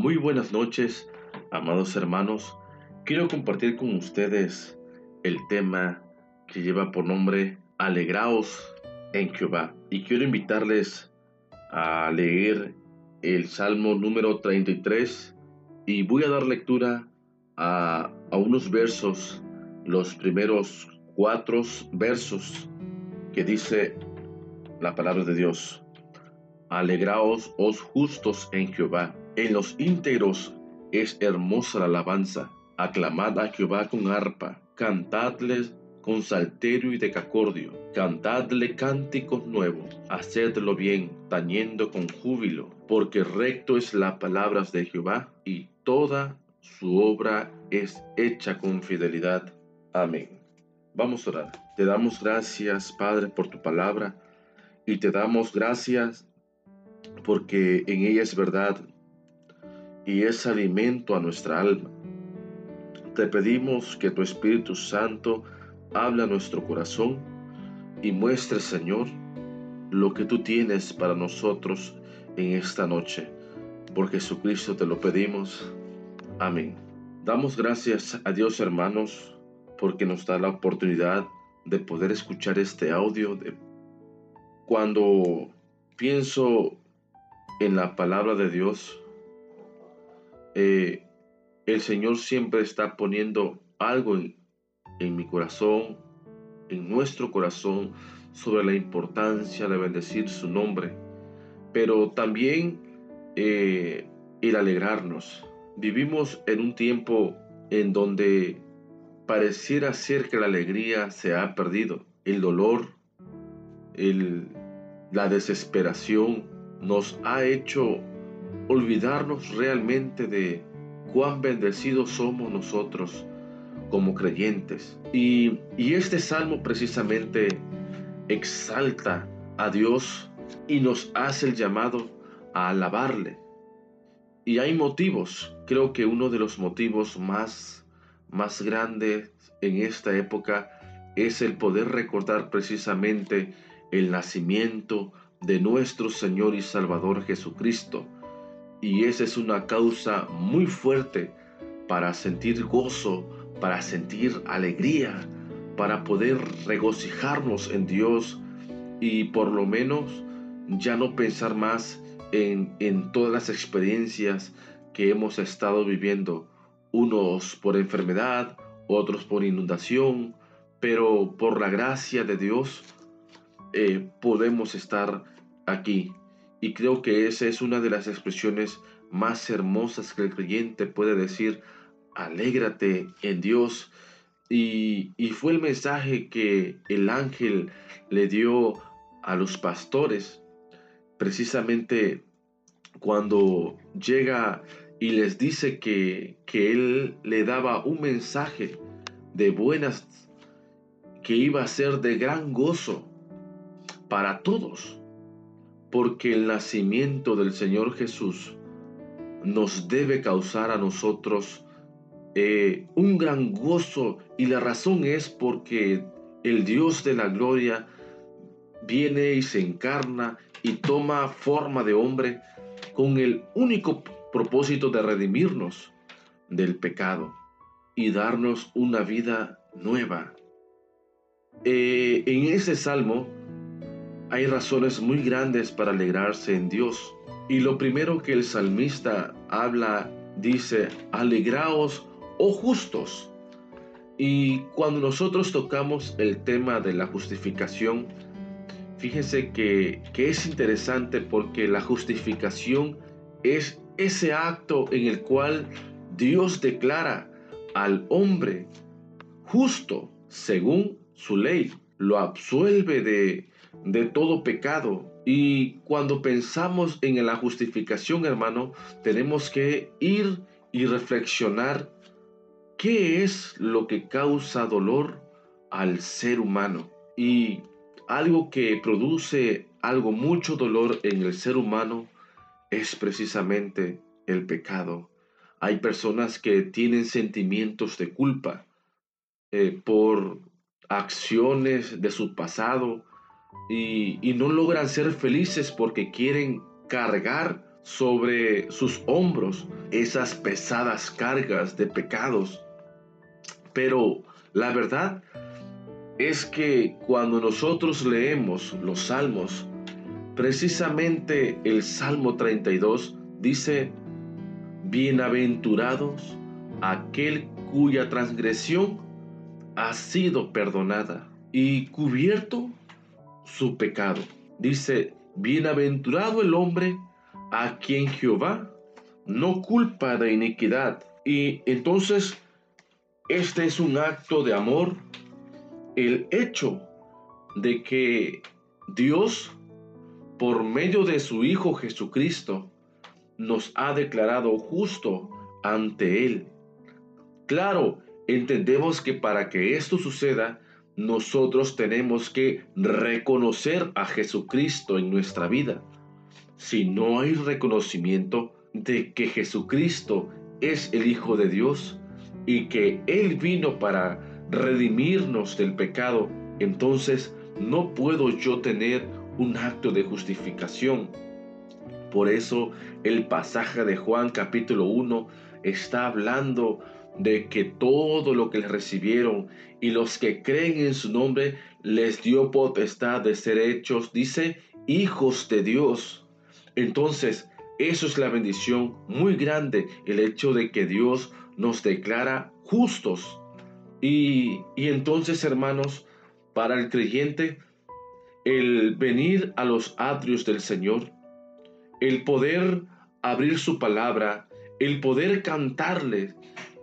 Muy buenas noches, amados hermanos. Quiero compartir con ustedes el tema que lleva por nombre Alegraos en Jehová. Y quiero invitarles a leer el Salmo número 33 y voy a dar lectura a, a unos versos, los primeros cuatro versos que dice la palabra de Dios. Alegraos, os justos en Jehová en los íntegros es hermosa la alabanza. Aclamad a Jehová con arpa, cantadles con salterio y decacordio, cantadle cánticos nuevos, hacedlo bien, tañendo con júbilo, porque recto es la palabra de Jehová y toda su obra es hecha con fidelidad. Amén. Vamos a orar. Te damos gracias, Padre, por tu palabra y te damos gracias porque en ella es verdad y es alimento a nuestra alma. Te pedimos que tu Espíritu Santo hable a nuestro corazón y muestre, Señor, lo que tú tienes para nosotros en esta noche. Por Jesucristo te lo pedimos. Amén. Damos gracias a Dios, hermanos, porque nos da la oportunidad de poder escuchar este audio. De... Cuando pienso en la palabra de Dios, eh, el Señor siempre está poniendo algo en, mi corazón, en nuestro corazón, sobre la importancia de bendecir su nombre, pero también eh, el alegrarnos. Vivimos en un tiempo en donde pareciera ser que la alegría se ha perdido, el dolor, la desesperación nos ha hecho olvidarnos realmente de cuán bendecidos somos nosotros como creyentes. Y, este salmo precisamente exalta a Dios y nos hace el llamado a alabarle. Y hay motivos, creo que uno de los motivos más, más grandes en esta época es el poder recordar precisamente el nacimiento de nuestro Señor y Salvador Jesucristo y esa es una causa muy fuerte para sentir gozo, para sentir alegría, para poder regocijarnos en Dios y por lo menos ya no pensar más en, en todas las experiencias que hemos estado viviendo, unos por enfermedad, otros por inundación, pero por la gracia de Dios eh, podemos estar aquí y creo que esa es una de las expresiones más hermosas que el creyente puede decir, alégrate en Dios. Y, fue el mensaje que el ángel le dio a los pastores, precisamente cuando llega y les dice que, que él le daba un mensaje de buenas, que iba a ser de gran gozo para todos porque el nacimiento del Señor Jesús nos debe causar a nosotros eh, un gran gozo y la razón es porque el Dios de la gloria viene y se encarna y toma forma de hombre con el único propósito de redimirnos del pecado y darnos una vida nueva. Eh, en ese salmo hay razones muy grandes para alegrarse en Dios. Y lo primero que el salmista habla, dice, alegraos, oh justos. Y cuando nosotros tocamos el tema de la justificación, fíjense que, que es interesante porque la justificación es ese acto en el cual Dios declara al hombre justo según su ley, lo absuelve de, de todo pecado. Y cuando pensamos en la justificación, hermano, tenemos que ir y reflexionar qué es lo que causa dolor al ser humano. Y algo que produce algo mucho dolor en el ser humano es precisamente el pecado. Hay personas que tienen sentimientos de culpa eh, por acciones de su pasado, y, no logran ser felices porque quieren cargar sobre sus hombros esas pesadas cargas de pecados. Pero la verdad es que cuando nosotros leemos los salmos, precisamente el Salmo 32 dice, bienaventurados aquel cuya transgresión ha sido perdonada y cubierto su pecado. Dice, bienaventurado el hombre a quien Jehová no culpa de iniquidad. Y entonces, este es un acto de amor, el hecho de que Dios, por medio de su Hijo Jesucristo, nos ha declarado justo ante Él. Claro, entendemos que para que esto suceda, nosotros tenemos que reconocer a Jesucristo en nuestra vida. Si no hay reconocimiento de que Jesucristo es el Hijo de Dios y que Él vino para redimirnos del pecado, entonces no puedo yo tener un acto de justificación. Por eso el pasaje de Juan capítulo 1 está hablando de que todo lo que les recibieron y los que creen en su nombre les dio potestad de ser hechos, dice, hijos de Dios. Entonces, eso es la bendición muy grande, el hecho de que Dios nos declara justos. Y, y entonces, hermanos, para el creyente, el venir a los atrios del Señor, el poder abrir su palabra, el poder cantarle,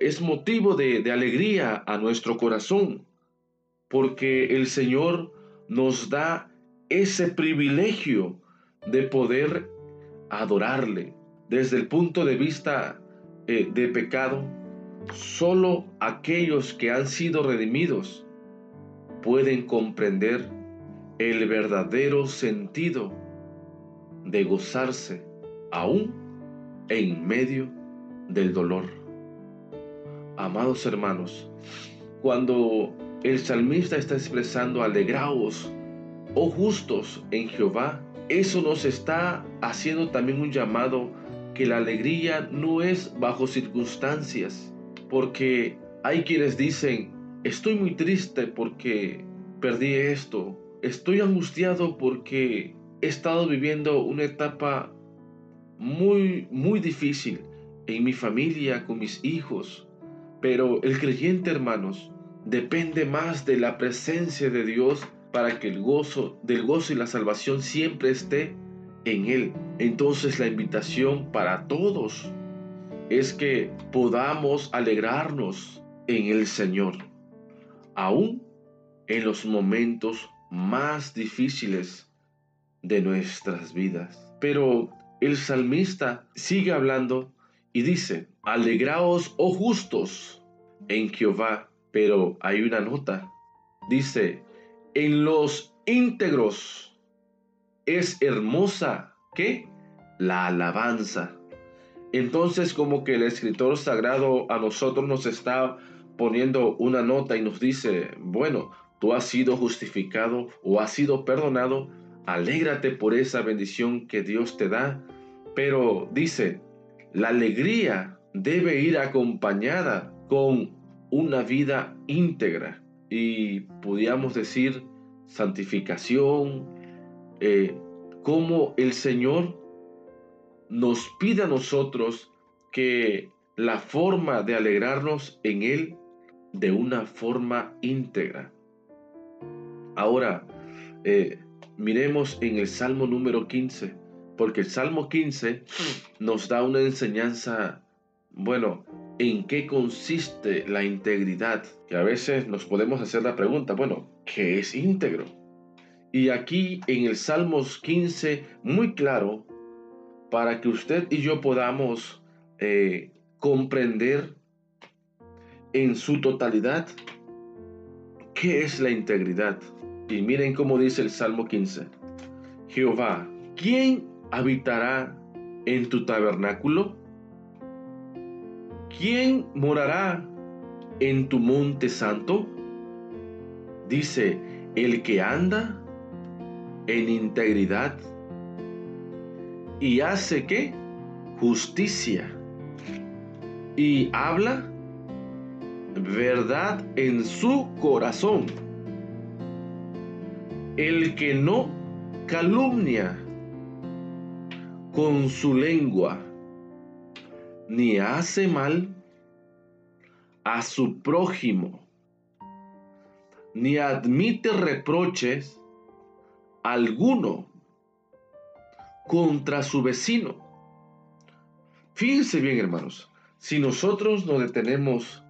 es motivo de, alegría a nuestro corazón, porque el Señor nos da ese privilegio de poder adorarle desde el punto de vista eh, de pecado. Solo aquellos que han sido redimidos pueden comprender el verdadero sentido de gozarse aún en medio del dolor. Amados hermanos, cuando el salmista está expresando alegraos, oh justos en Jehová, eso nos está haciendo también un llamado que la alegría no es bajo circunstancias, porque hay quienes dicen, estoy muy triste porque perdí esto, estoy angustiado porque he estado viviendo una etapa muy, muy difícil en mi familia, con mis hijos, pero el creyente, hermanos, depende más de la presencia de Dios para que el gozo, del gozo y la salvación siempre esté en Él. Entonces la invitación para todos es que podamos alegrarnos en el Señor, aún en los momentos más difíciles de nuestras vidas. Pero el salmista sigue hablando y dice, alegraos, oh justos, en Jehová. Pero hay una nota. Dice, en los íntegros es hermosa, ¿qué? La alabanza. Entonces como que el escritor sagrado a nosotros nos está poniendo una nota y nos dice, bueno, tú has sido justificado o has sido perdonado, alégrate por esa bendición que Dios te da, pero dice, la alegría debe ir acompañada con una vida íntegra y podríamos decir santificación, eh, como el Señor nos pide a nosotros que la forma de alegrarnos en Él de una forma íntegra. Ahora, eh, miremos en el Salmo número 15 porque el Salmo 15 nos da una enseñanza, bueno, ¿en qué consiste la integridad? Que a veces nos podemos hacer la pregunta, bueno, ¿qué es íntegro? Y aquí en el Salmos 15, muy claro, para que usted y yo podamos eh, comprender en su totalidad qué es la integridad. Y miren cómo dice el Salmo 15. Jehová, ¿quién habitará en tu tabernáculo? ¿Quién morará en tu monte santo? Dice, el que anda en integridad y hace que justicia y habla verdad en su corazón. El que no calumnia con su lengua, ni hace mal a su prójimo, ni admite reproches alguno contra su vecino. Fíjense bien, hermanos, si nosotros nos detenemos,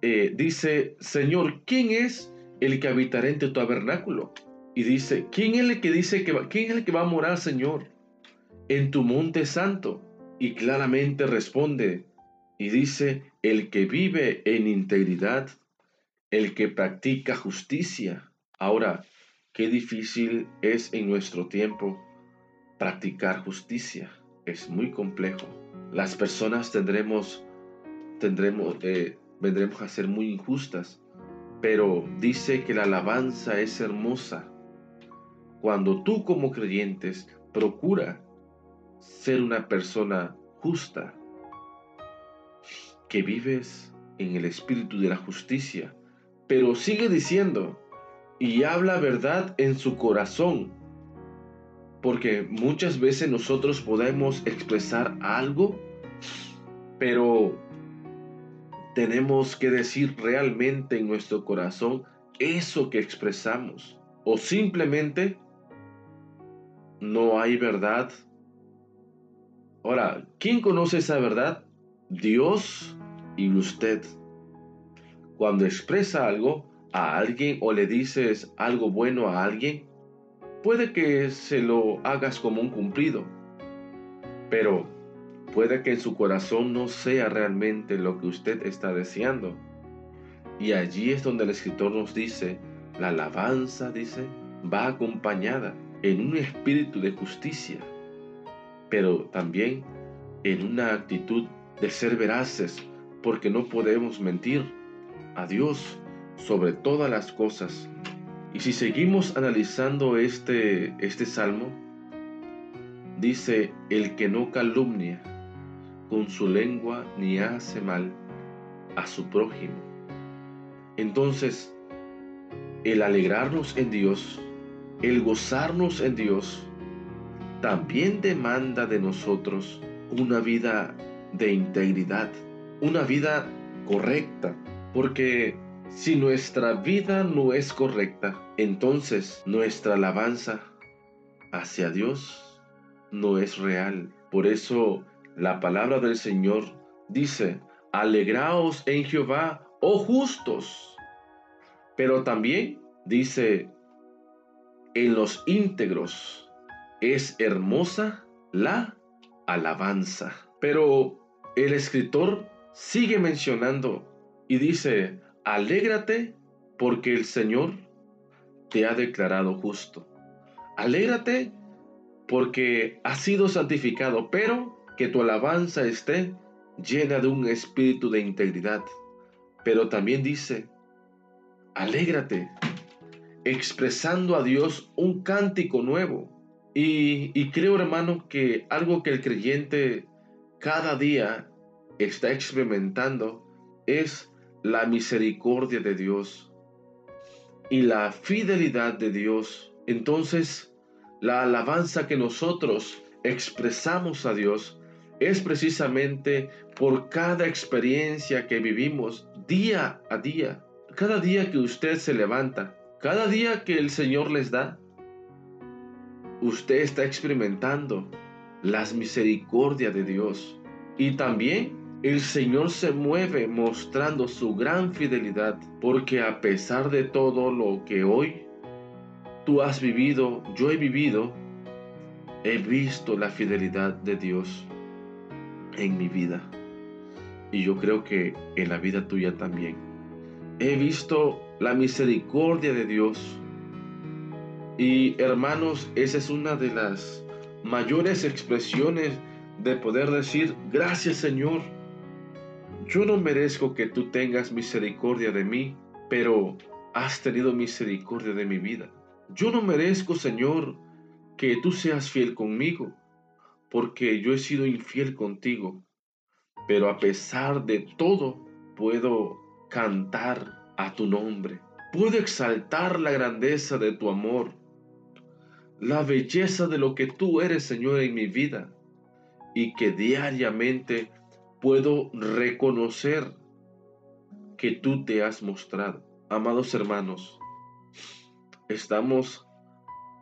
eh, dice, Señor, ¿quién es el que habitará en tu tabernáculo? Y dice, ¿quién es el que dice que va, quién es el que va a morar, Señor, en tu monte santo? Y claramente responde y dice, el que vive en integridad, el que practica justicia. Ahora, qué difícil es en nuestro tiempo practicar justicia. Es muy complejo. Las personas tendremos, tendremos, eh, vendremos a ser muy injustas, pero dice que la alabanza es hermosa. Cuando tú como creyentes procura ser una persona justa, que vives en el espíritu de la justicia, pero sigue diciendo, y habla verdad en su corazón, porque muchas veces nosotros podemos expresar algo, pero tenemos que decir realmente en nuestro corazón eso que expresamos, o simplemente no hay verdad. Ahora, ¿quién conoce esa verdad? Dios y usted. Cuando expresa algo a alguien o le dices algo bueno a alguien, puede que se lo hagas como un cumplido, pero puede que en su corazón no sea realmente lo que usted está deseando. Y allí es donde el escritor nos dice, la alabanza, dice, va acompañada en un espíritu de justicia, pero también en una actitud de ser veraces, porque no podemos mentir a Dios sobre todas las cosas. Y si seguimos analizando este, este salmo, dice, el que no calumnia con su lengua ni hace mal a su prójimo. Entonces, el alegrarnos en Dios, el gozarnos en Dios, también demanda de nosotros una vida de integridad, una vida correcta, porque si nuestra vida no es correcta, entonces nuestra alabanza hacia Dios no es real. Por eso la palabra del Señor dice, alegraos en Jehová, oh justos. Pero también dice, en los íntegros es hermosa la alabanza. Pero el escritor sigue mencionando y dice, alégrate porque el Señor te ha declarado justo. Alégrate porque has sido santificado, pero que tu alabanza esté llena de un espíritu de integridad. Pero también dice, alégrate, expresando a Dios un cántico nuevo. Y, creo, hermano, que algo que el creyente cada día está experimentando es la misericordia de Dios y la fidelidad de Dios. Entonces, la alabanza que nosotros expresamos a Dios es precisamente por cada experiencia que vivimos día a día. Cada día que usted se levanta, cada día que el Señor les da, usted está experimentando las misericordias de Dios. Y también el Señor se mueve mostrando su gran fidelidad, porque a pesar de todo lo que hoy tú has vivido, yo he vivido, he visto la fidelidad de Dios en mi vida. Y yo creo que en la vida tuya también. He visto la misericordia de Dios. Y hermanos, esa es una de las mayores expresiones de poder decir, gracias Señor. Yo no merezco que tú tengas misericordia de mí, pero has tenido misericordia de mi vida. Yo no merezco, Señor, que tú seas fiel conmigo, porque yo he sido infiel contigo, pero a pesar de todo puedo cantar a tu nombre. Puedo exaltar la grandeza de tu amor, la belleza de lo que tú eres, Señor, en mi vida, y que diariamente puedo reconocer que tú te has mostrado. Amados hermanos, estamos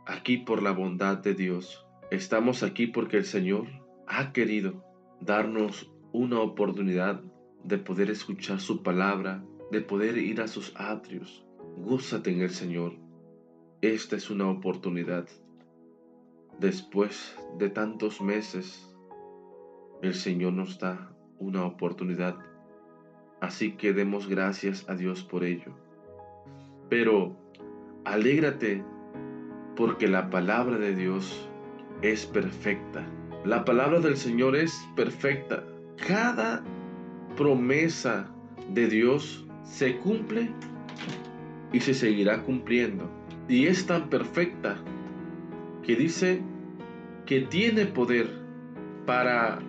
aquí por la bondad de Dios. Estamos aquí porque el Señor ha querido darnos una oportunidad de poder escuchar su palabra, de poder ir a sus atrios. Gózate en el Señor. Esta es una oportunidad. Después de tantos meses, el Señor nos da una oportunidad. Así que demos gracias a Dios por ello. Pero alégrate porque la palabra de Dios es perfecta. La palabra del Señor es perfecta. Cada promesa de Dios se cumple y se seguirá cumpliendo. Y es tan perfecta que dice que tiene poder para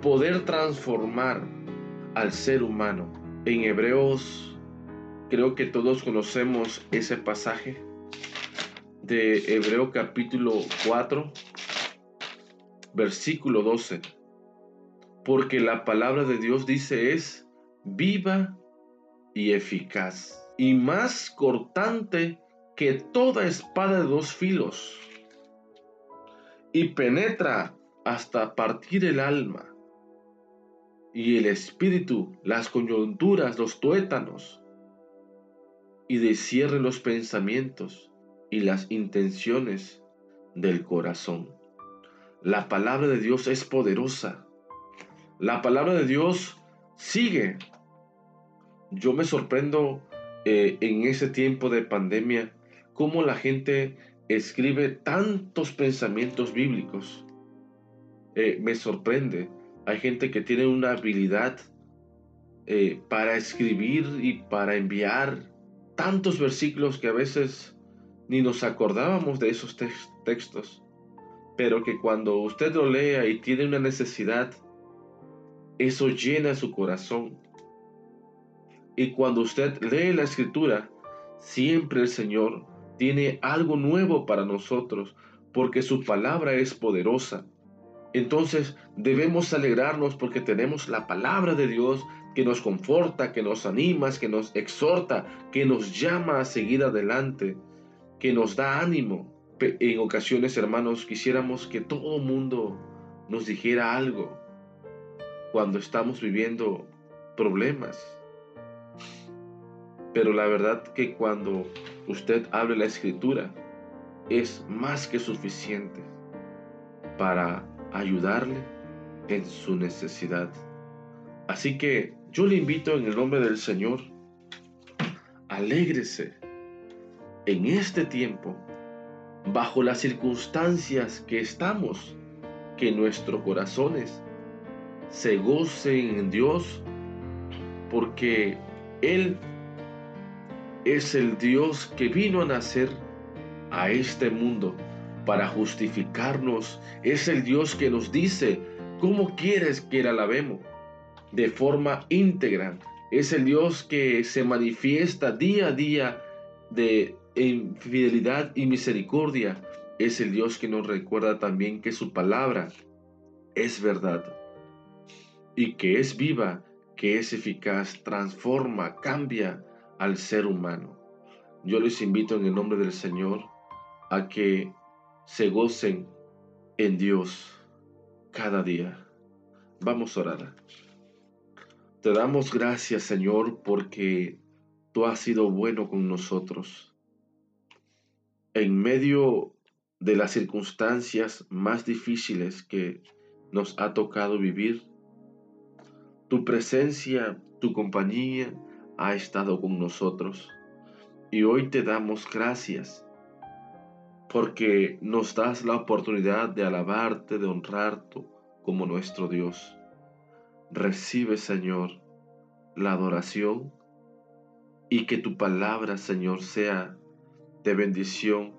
poder transformar al ser humano. En Hebreos, creo que todos conocemos ese pasaje de Hebreo capítulo 4, versículo 12. Porque la palabra de Dios dice es viva y eficaz y más cortante que toda espada de dos filos y penetra hasta partir el alma y el espíritu, las coyunturas, los tuétanos, y descierre los pensamientos y las intenciones del corazón. La palabra de Dios es poderosa. La palabra de Dios sigue. Yo me sorprendo eh, en ese tiempo de pandemia cómo la gente escribe tantos pensamientos bíblicos. Eh, me sorprende. Hay gente que tiene una habilidad eh, para escribir y para enviar tantos versículos que a veces ni nos acordábamos de esos textos, pero que cuando usted lo lea y tiene una necesidad, eso llena su corazón. Y cuando usted lee la escritura, siempre el Señor tiene algo nuevo para nosotros, porque su palabra es poderosa. Entonces debemos alegrarnos porque tenemos la palabra de Dios que nos conforta, que nos anima, que nos exhorta, que nos llama a seguir adelante que nos da ánimo. En ocasiones, hermanos, quisiéramos que todo mundo nos dijera algo cuando estamos viviendo problemas. Pero la verdad que cuando usted abre la escritura es más que suficiente para ayudarle en su necesidad. Así que yo le invito en el nombre del Señor, alégrese en este tiempo, bajo las circunstancias que estamos, que nuestros corazones se gocen en Dios, porque Él es el Dios que vino a nacer a este mundo para justificarnos. Es el Dios que nos dice cómo quieres que la alabemos de forma íntegra. Es el Dios que se manifiesta día a día de en fidelidad y misericordia, es el Dios que nos recuerda también que su palabra es verdad y que es viva, que es eficaz, transforma, cambia al ser humano. Yo les invito en el nombre del Señor a que se gocen en Dios cada día. Vamos a orar. Te damos gracias, Señor, porque tú has sido bueno con nosotros en medio de las circunstancias más difíciles que nos ha tocado vivir, tu presencia, tu compañía ha estado con nosotros. Y hoy te damos gracias porque nos das la oportunidad de alabarte, de honrarte como nuestro Dios. Recibe, Señor, la adoración y que tu palabra, Señor, sea de bendición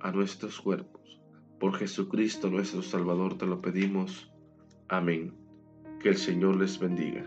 a nuestros cuerpos. Por Jesucristo nuestro Salvador te lo pedimos. Amén. Que el Señor les bendiga.